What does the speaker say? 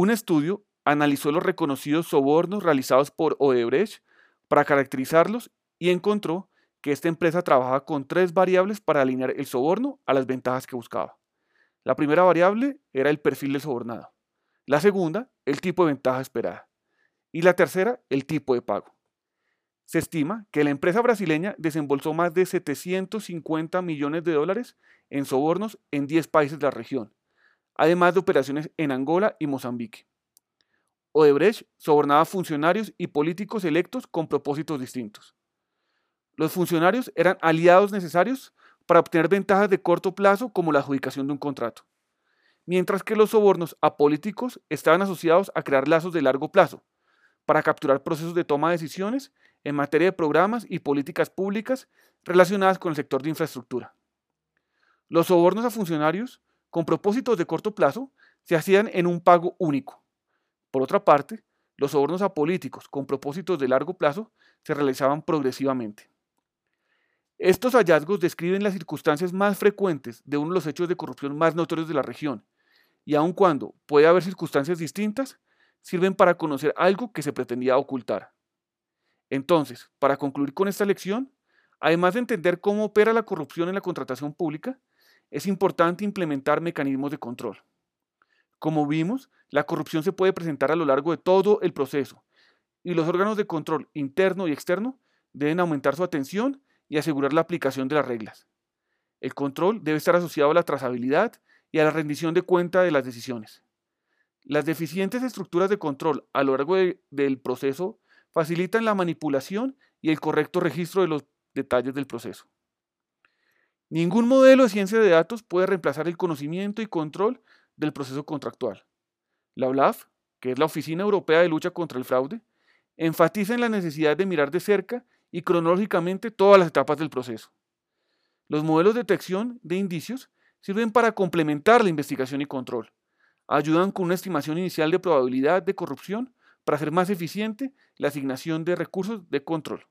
Un estudio analizó los reconocidos sobornos realizados por Odebrecht para caracterizarlos y encontró que esta empresa trabajaba con tres variables para alinear el soborno a las ventajas que buscaba. La primera variable era el perfil del sobornado. La segunda, el tipo de ventaja esperada. Y la tercera, el tipo de pago. Se estima que la empresa brasileña desembolsó más de 750 millones de dólares en sobornos en 10 países de la región, además de operaciones en Angola y Mozambique. Odebrecht sobornaba funcionarios y políticos electos con propósitos distintos. Los funcionarios eran aliados necesarios para obtener ventajas de corto plazo como la adjudicación de un contrato, mientras que los sobornos a políticos estaban asociados a crear lazos de largo plazo, para capturar procesos de toma de decisiones en materia de programas y políticas públicas relacionadas con el sector de infraestructura. Los sobornos a funcionarios con propósitos de corto plazo se hacían en un pago único. Por otra parte, los sobornos a políticos con propósitos de largo plazo se realizaban progresivamente. Estos hallazgos describen las circunstancias más frecuentes de uno de los hechos de corrupción más notorios de la región, y aun cuando puede haber circunstancias distintas, sirven para conocer algo que se pretendía ocultar. Entonces, para concluir con esta lección, además de entender cómo opera la corrupción en la contratación pública, es importante implementar mecanismos de control. Como vimos, la corrupción se puede presentar a lo largo de todo el proceso y los órganos de control interno y externo deben aumentar su atención y asegurar la aplicación de las reglas. El control debe estar asociado a la trazabilidad y a la rendición de cuenta de las decisiones. Las deficientes estructuras de control a lo largo del proceso facilitan la manipulación y el correcto registro de los detalles del proceso. Ningún modelo de ciencia de datos puede reemplazar el conocimiento y control del proceso contractual. La OLAF, que es la Oficina Europea de Lucha contra el Fraude, enfatiza en la necesidad de mirar de cerca y cronológicamente todas las etapas del proceso. Los modelos de detección de indicios sirven para complementar la investigación y control. Ayudan con una estimación inicial de probabilidad de corrupción para hacer más eficiente la asignación de recursos de control.